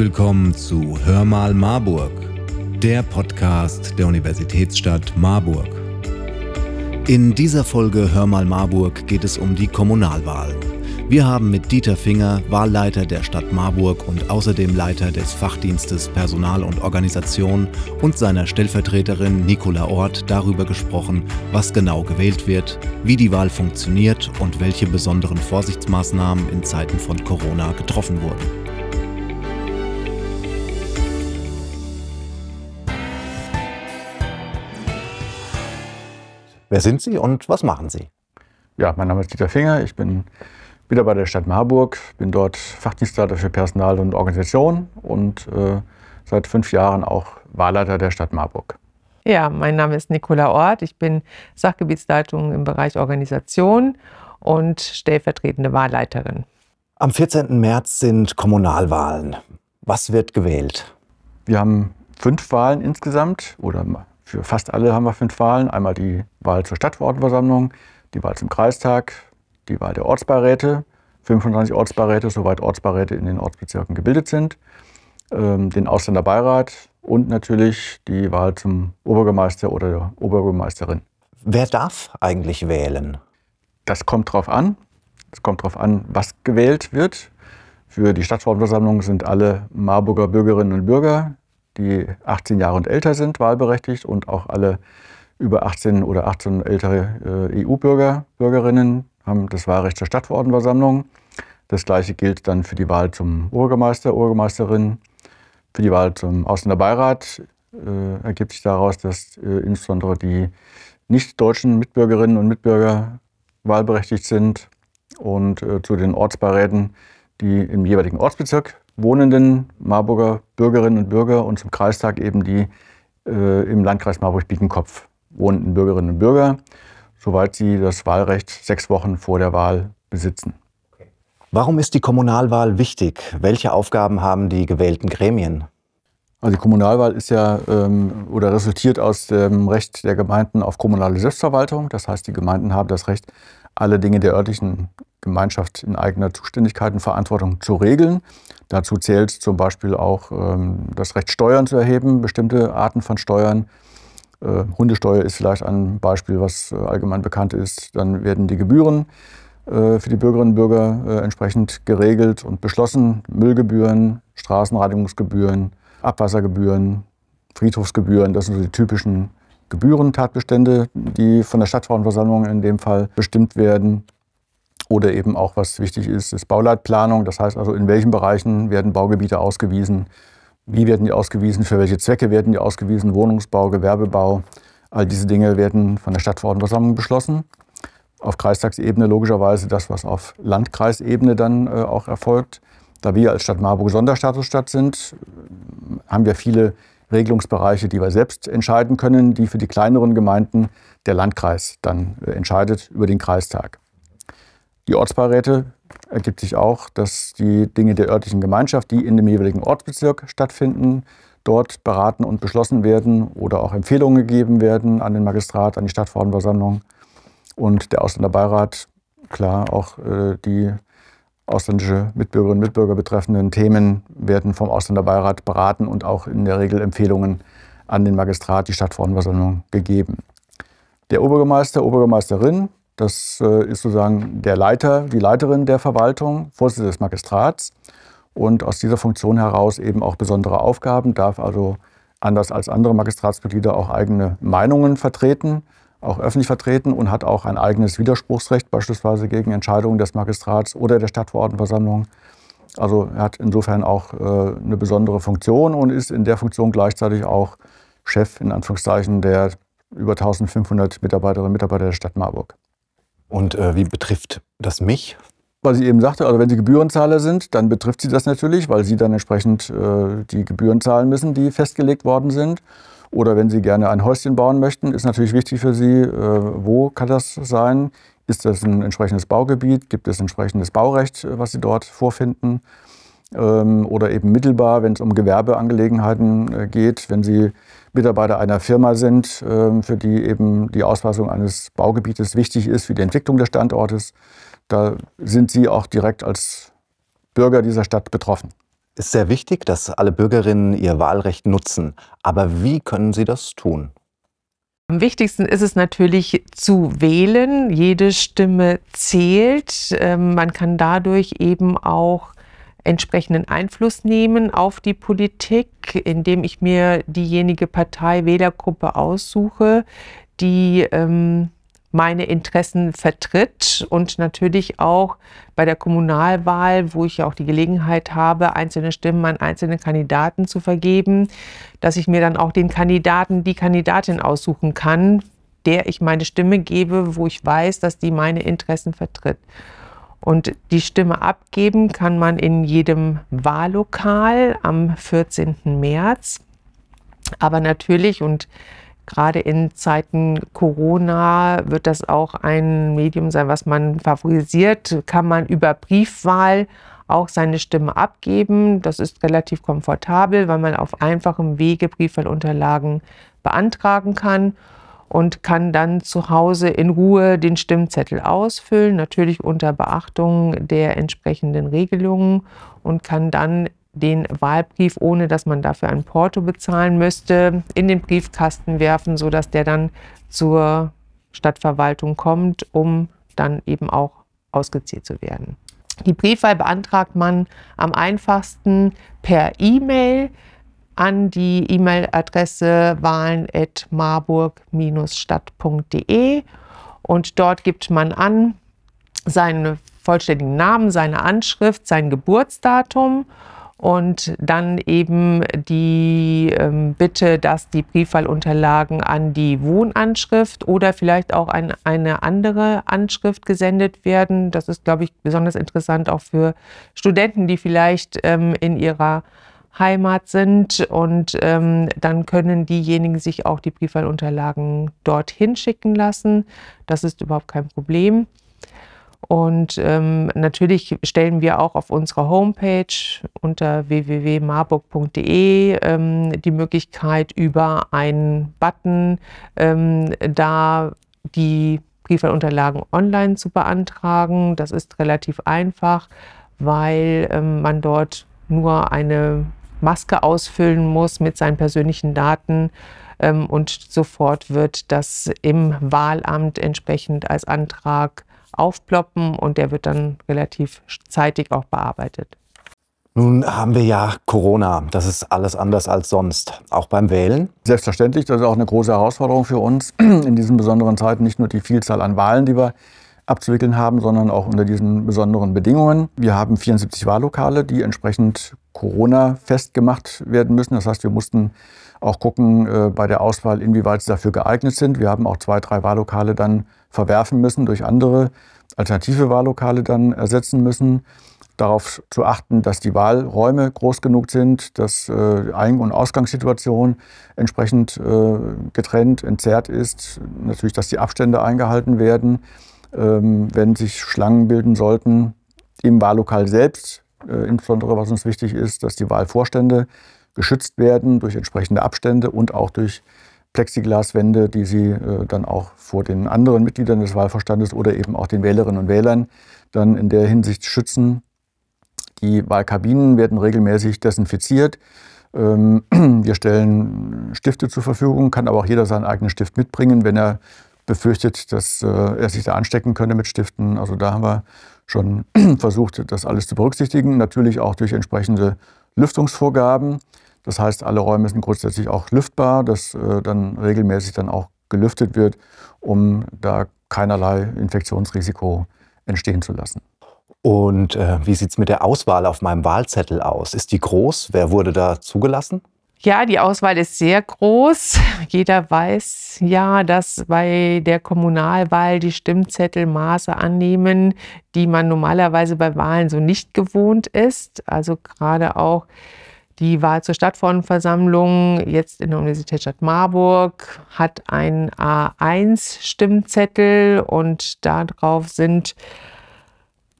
willkommen zu Hör mal Marburg, der Podcast der Universitätsstadt Marburg. In dieser Folge Hör mal Marburg geht es um die Kommunalwahlen. Wir haben mit Dieter Finger, Wahlleiter der Stadt Marburg und außerdem Leiter des Fachdienstes Personal und Organisation und seiner Stellvertreterin Nicola Ort darüber gesprochen, was genau gewählt wird, wie die Wahl funktioniert und welche besonderen Vorsichtsmaßnahmen in Zeiten von Corona getroffen wurden. Wer sind Sie und was machen Sie? Ja, mein Name ist Dieter Finger. Ich bin wieder bei der Stadt Marburg, bin dort Fachdienstleiter für Personal und Organisation und äh, seit fünf Jahren auch Wahlleiter der Stadt Marburg. Ja, mein Name ist Nicola Ort. Ich bin Sachgebietsleitung im Bereich Organisation und stellvertretende Wahlleiterin. Am 14. März sind Kommunalwahlen. Was wird gewählt? Wir haben fünf Wahlen insgesamt oder für fast alle haben wir fünf Wahlen. Einmal die Wahl zur Stadtverordnetenversammlung, die Wahl zum Kreistag, die Wahl der Ortsbeiräte, 25 Ortsbeiräte, soweit Ortsbeiräte in den Ortsbezirken gebildet sind, ähm, den Ausländerbeirat und natürlich die Wahl zum Obergemeister oder der Oberbürgermeisterin. Wer darf eigentlich wählen? Das kommt darauf an. Es kommt darauf an, was gewählt wird. Für die Stadtverordnetenversammlung sind alle Marburger Bürgerinnen und Bürger die 18 Jahre und älter sind, wahlberechtigt und auch alle über 18 oder 18 ältere äh, EU-Bürger, Bürgerinnen haben das Wahlrecht zur Stadtverordnetenversammlung. Das gleiche gilt dann für die Wahl zum Obergemeister, Obergemeisterin. Für die Wahl zum Ausländerbeirat äh, ergibt sich daraus, dass äh, insbesondere die nicht-deutschen Mitbürgerinnen und Mitbürger wahlberechtigt sind. Und äh, zu den Ortsbeiräten die im jeweiligen Ortsbezirk wohnenden Marburger Bürgerinnen und Bürger und zum Kreistag eben die äh, im Landkreis Marburg-Biedenkopf wohnenden Bürgerinnen und Bürger, soweit sie das Wahlrecht sechs Wochen vor der Wahl besitzen. Warum ist die Kommunalwahl wichtig? Welche Aufgaben haben die gewählten Gremien? Also die Kommunalwahl ist ja ähm, oder resultiert aus dem Recht der Gemeinden auf kommunale Selbstverwaltung. Das heißt, die Gemeinden haben das Recht, alle Dinge der örtlichen Gemeinschaft in eigener Zuständigkeit und Verantwortung zu regeln. Dazu zählt zum Beispiel auch ähm, das Recht, Steuern zu erheben, bestimmte Arten von Steuern. Äh, Hundesteuer ist vielleicht ein Beispiel, was äh, allgemein bekannt ist. Dann werden die Gebühren äh, für die Bürgerinnen und Bürger äh, entsprechend geregelt und beschlossen. Müllgebühren, Straßenreinigungsgebühren, Abwassergebühren, Friedhofsgebühren, das sind so die typischen Gebührentatbestände, die von der Stadtverordnetenversammlung in dem Fall bestimmt werden. Oder eben auch, was wichtig ist, ist Bauleitplanung. Das heißt also, in welchen Bereichen werden Baugebiete ausgewiesen, wie werden die ausgewiesen, für welche Zwecke werden die ausgewiesen, Wohnungsbau, Gewerbebau. All diese Dinge werden von der Stadtverordnetenversammlung beschlossen. Auf Kreistagsebene logischerweise das, was auf Landkreisebene dann äh, auch erfolgt. Da wir als Stadt Marburg Sonderstatusstadt sind, haben wir viele Regelungsbereiche, die wir selbst entscheiden können, die für die kleineren Gemeinden der Landkreis dann äh, entscheidet über den Kreistag. Die Ortsbeiräte ergibt sich auch, dass die Dinge der örtlichen Gemeinschaft, die in dem jeweiligen Ortsbezirk stattfinden, dort beraten und beschlossen werden oder auch Empfehlungen gegeben werden an den Magistrat, an die Stadtverordnetenversammlung. Und der Ausländerbeirat, klar, auch äh, die ausländische Mitbürgerinnen und Mitbürger betreffenden Themen werden vom Ausländerbeirat beraten und auch in der Regel Empfehlungen an den Magistrat, die Stadtverordnetenversammlung gegeben. Der Obergemeister, Obergemeisterin, das äh, ist sozusagen der Leiter, die Leiterin der Verwaltung, Vorsitzende des Magistrats und aus dieser Funktion heraus eben auch besondere Aufgaben, darf also anders als andere Magistratsmitglieder auch eigene Meinungen vertreten, auch öffentlich vertreten und hat auch ein eigenes Widerspruchsrecht, beispielsweise gegen Entscheidungen des Magistrats oder der Stadtverordnetenversammlung. Also er hat insofern auch äh, eine besondere Funktion und ist in der Funktion gleichzeitig auch Chef in Anführungszeichen der über 1500 Mitarbeiterinnen und Mitarbeiter der Stadt Marburg. Und äh, wie betrifft das mich? Was ich eben sagte, also wenn Sie Gebührenzahler sind, dann betrifft Sie das natürlich, weil Sie dann entsprechend äh, die Gebühren zahlen müssen, die festgelegt worden sind. Oder wenn Sie gerne ein Häuschen bauen möchten, ist natürlich wichtig für Sie, äh, wo kann das sein? Ist das ein entsprechendes Baugebiet? Gibt es entsprechendes Baurecht, äh, was Sie dort vorfinden? Ähm, oder eben mittelbar, wenn es um Gewerbeangelegenheiten äh, geht, wenn Sie Mitarbeiter einer Firma sind, ähm, für die eben die Ausweisung eines Baugebietes wichtig ist für die Entwicklung des Standortes. Da sind Sie auch direkt als Bürger dieser Stadt betroffen. Ist sehr wichtig, dass alle Bürgerinnen ihr Wahlrecht nutzen. Aber wie können sie das tun? Am wichtigsten ist es natürlich zu wählen. Jede Stimme zählt. Ähm, man kann dadurch eben auch entsprechenden Einfluss nehmen auf die Politik, indem ich mir diejenige Partei, Wählergruppe aussuche, die ähm, meine Interessen vertritt und natürlich auch bei der Kommunalwahl, wo ich ja auch die Gelegenheit habe, einzelne Stimmen an einzelne Kandidaten zu vergeben, dass ich mir dann auch den Kandidaten, die Kandidatin aussuchen kann, der ich meine Stimme gebe, wo ich weiß, dass die meine Interessen vertritt. Und die Stimme abgeben kann man in jedem Wahllokal am 14. März. Aber natürlich, und Gerade in Zeiten Corona wird das auch ein Medium sein, was man favorisiert. Kann man über Briefwahl auch seine Stimme abgeben. Das ist relativ komfortabel, weil man auf einfachem Wege Briefwahlunterlagen beantragen kann und kann dann zu Hause in Ruhe den Stimmzettel ausfüllen, natürlich unter Beachtung der entsprechenden Regelungen und kann dann den Wahlbrief, ohne dass man dafür ein Porto bezahlen müsste, in den Briefkasten werfen, sodass der dann zur Stadtverwaltung kommt, um dann eben auch ausgezählt zu werden. Die Briefwahl beantragt man am einfachsten per E-Mail an die E-Mail-Adresse wahlen.marburg-stadt.de und dort gibt man an seinen vollständigen Namen, seine Anschrift, sein Geburtsdatum und dann eben die ähm, Bitte, dass die Briefwahlunterlagen an die Wohnanschrift oder vielleicht auch an eine andere Anschrift gesendet werden. Das ist, glaube ich, besonders interessant auch für Studenten, die vielleicht ähm, in ihrer Heimat sind und ähm, dann können diejenigen sich auch die Briefwahlunterlagen dorthin schicken lassen. Das ist überhaupt kein Problem. Und ähm, natürlich stellen wir auch auf unserer Homepage unter www.marburg.de ähm, die Möglichkeit, über einen Button ähm, da die Briefwahlunterlagen online zu beantragen. Das ist relativ einfach, weil ähm, man dort nur eine Maske ausfüllen muss mit seinen persönlichen Daten ähm, und sofort wird das im Wahlamt entsprechend als Antrag aufploppen und der wird dann relativ zeitig auch bearbeitet. Nun haben wir ja Corona. Das ist alles anders als sonst. Auch beim Wählen? Selbstverständlich. Das ist auch eine große Herausforderung für uns in diesen besonderen Zeiten. Nicht nur die Vielzahl an Wahlen, die wir abzuwickeln haben, sondern auch unter diesen besonderen Bedingungen. Wir haben 74 Wahllokale, die entsprechend Corona festgemacht werden müssen. Das heißt, wir mussten auch gucken äh, bei der Auswahl, inwieweit sie dafür geeignet sind. Wir haben auch zwei, drei Wahllokale dann verwerfen müssen, durch andere alternative Wahllokale dann ersetzen müssen. Darauf zu achten, dass die Wahlräume groß genug sind, dass äh, Ein- und Ausgangssituation entsprechend äh, getrennt, entzerrt ist. Natürlich, dass die Abstände eingehalten werden. Ähm, wenn sich Schlangen bilden sollten im Wahllokal selbst, äh, insbesondere was uns wichtig ist, dass die Wahlvorstände geschützt werden durch entsprechende Abstände und auch durch Plexiglaswände, die sie äh, dann auch vor den anderen Mitgliedern des Wahlverstandes oder eben auch den Wählerinnen und Wählern dann in der Hinsicht schützen. Die Wahlkabinen werden regelmäßig desinfiziert. Ähm, wir stellen Stifte zur Verfügung, kann aber auch jeder seinen eigenen Stift mitbringen, wenn er befürchtet, dass äh, er sich da anstecken könnte mit Stiften. Also da haben wir schon versucht, das alles zu berücksichtigen. Natürlich auch durch entsprechende Lüftungsvorgaben. Das heißt, alle Räume sind grundsätzlich auch lüftbar, dass äh, dann regelmäßig dann auch gelüftet wird, um da keinerlei Infektionsrisiko entstehen zu lassen. Und äh, wie sieht es mit der Auswahl auf meinem Wahlzettel aus? Ist die groß? Wer wurde da zugelassen? Ja, die Auswahl ist sehr groß. Jeder weiß ja, dass bei der Kommunalwahl die Stimmzettel Maße annehmen, die man normalerweise bei Wahlen so nicht gewohnt ist. Also gerade auch die Wahl zur Stadtverordnetenversammlung jetzt in der Universitätsstadt Marburg hat ein A1-Stimmzettel und darauf sind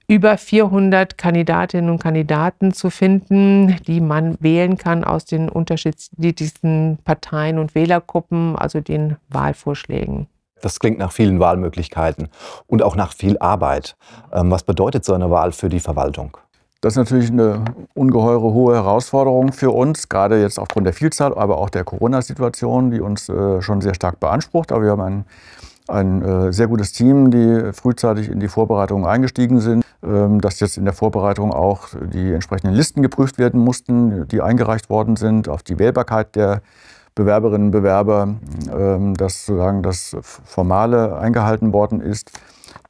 über 400 Kandidatinnen und Kandidaten zu finden, die man wählen kann aus den unterschiedlichsten Parteien und Wählergruppen, also den Wahlvorschlägen. Das klingt nach vielen Wahlmöglichkeiten und auch nach viel Arbeit. Ähm, was bedeutet so eine Wahl für die Verwaltung? Das ist natürlich eine ungeheure hohe Herausforderung für uns, gerade jetzt aufgrund der Vielzahl, aber auch der Corona-Situation, die uns äh, schon sehr stark beansprucht. Aber wir haben ein, ein äh, sehr gutes Team, die frühzeitig in die Vorbereitungen eingestiegen sind, ähm, dass jetzt in der Vorbereitung auch die entsprechenden Listen geprüft werden mussten, die eingereicht worden sind, auf die Wählbarkeit der Bewerberinnen und Bewerber, ähm, dass sozusagen das Formale eingehalten worden ist.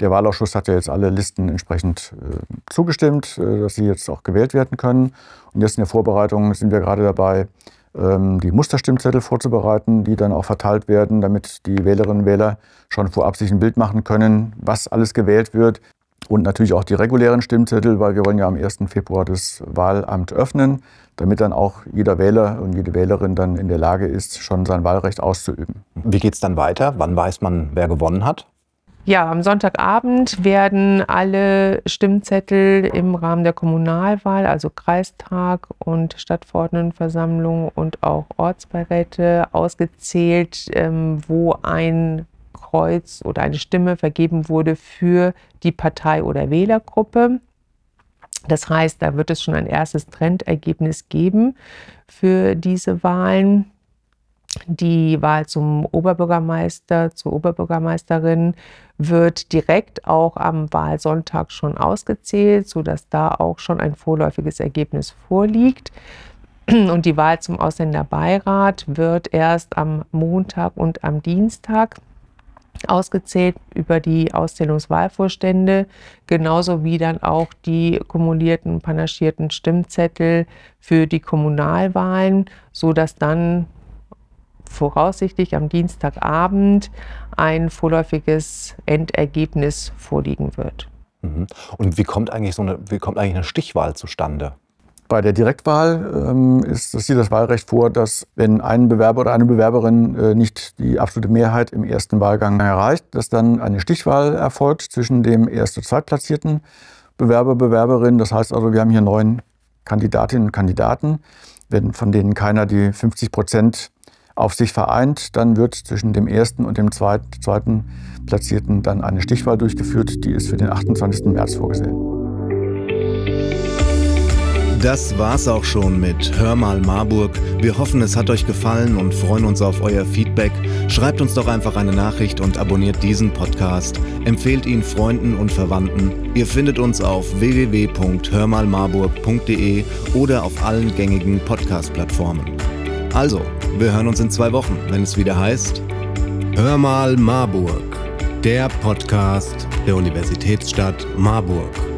Der Wahlausschuss hat ja jetzt alle Listen entsprechend äh, zugestimmt, äh, dass sie jetzt auch gewählt werden können. Und jetzt in der Vorbereitung sind wir gerade dabei, ähm, die Musterstimmzettel vorzubereiten, die dann auch verteilt werden, damit die Wählerinnen und Wähler schon vorab sich ein Bild machen können, was alles gewählt wird. Und natürlich auch die regulären Stimmzettel, weil wir wollen ja am 1. Februar das Wahlamt öffnen, damit dann auch jeder Wähler und jede Wählerin dann in der Lage ist, schon sein Wahlrecht auszuüben. Wie geht es dann weiter? Wann weiß man, wer gewonnen hat? Ja, am Sonntagabend werden alle Stimmzettel im Rahmen der Kommunalwahl, also Kreistag und Stadtverordnetenversammlung und auch Ortsbeiräte ausgezählt, ähm, wo ein Kreuz oder eine Stimme vergeben wurde für die Partei oder Wählergruppe. Das heißt, da wird es schon ein erstes Trendergebnis geben für diese Wahlen. Die Wahl zum Oberbürgermeister, zur Oberbürgermeisterin wird direkt auch am Wahlsonntag schon ausgezählt, sodass da auch schon ein vorläufiges Ergebnis vorliegt. Und die Wahl zum Ausländerbeirat wird erst am Montag und am Dienstag ausgezählt über die Auszählungswahlvorstände, genauso wie dann auch die kumulierten, panaschierten Stimmzettel für die Kommunalwahlen, sodass dann voraussichtlich am Dienstagabend ein vorläufiges Endergebnis vorliegen wird. Mhm. Und wie kommt eigentlich so eine, wie kommt eigentlich eine Stichwahl zustande? Bei der Direktwahl ähm, ist, das sieht das Wahlrecht vor, dass wenn ein Bewerber oder eine Bewerberin äh, nicht die absolute Mehrheit im ersten Wahlgang erreicht, dass dann eine Stichwahl erfolgt zwischen dem erst- und zweitplatzierten Bewerber, Bewerberin. Das heißt also, wir haben hier neun Kandidatinnen und Kandidaten. Wenn von denen keiner die 50 Prozent auf sich vereint, dann wird zwischen dem ersten und dem zweiten Platzierten dann eine Stichwahl durchgeführt. Die ist für den 28. März vorgesehen. Das war's auch schon mit Hör mal Marburg. Wir hoffen, es hat euch gefallen und freuen uns auf euer Feedback. Schreibt uns doch einfach eine Nachricht und abonniert diesen Podcast. Empfehlt ihn Freunden und Verwandten. Ihr findet uns auf www.hörmalmarburg.de oder auf allen gängigen Podcast-Plattformen. Also, wir hören uns in zwei Wochen, wenn es wieder heißt Hör mal Marburg, der Podcast der Universitätsstadt Marburg.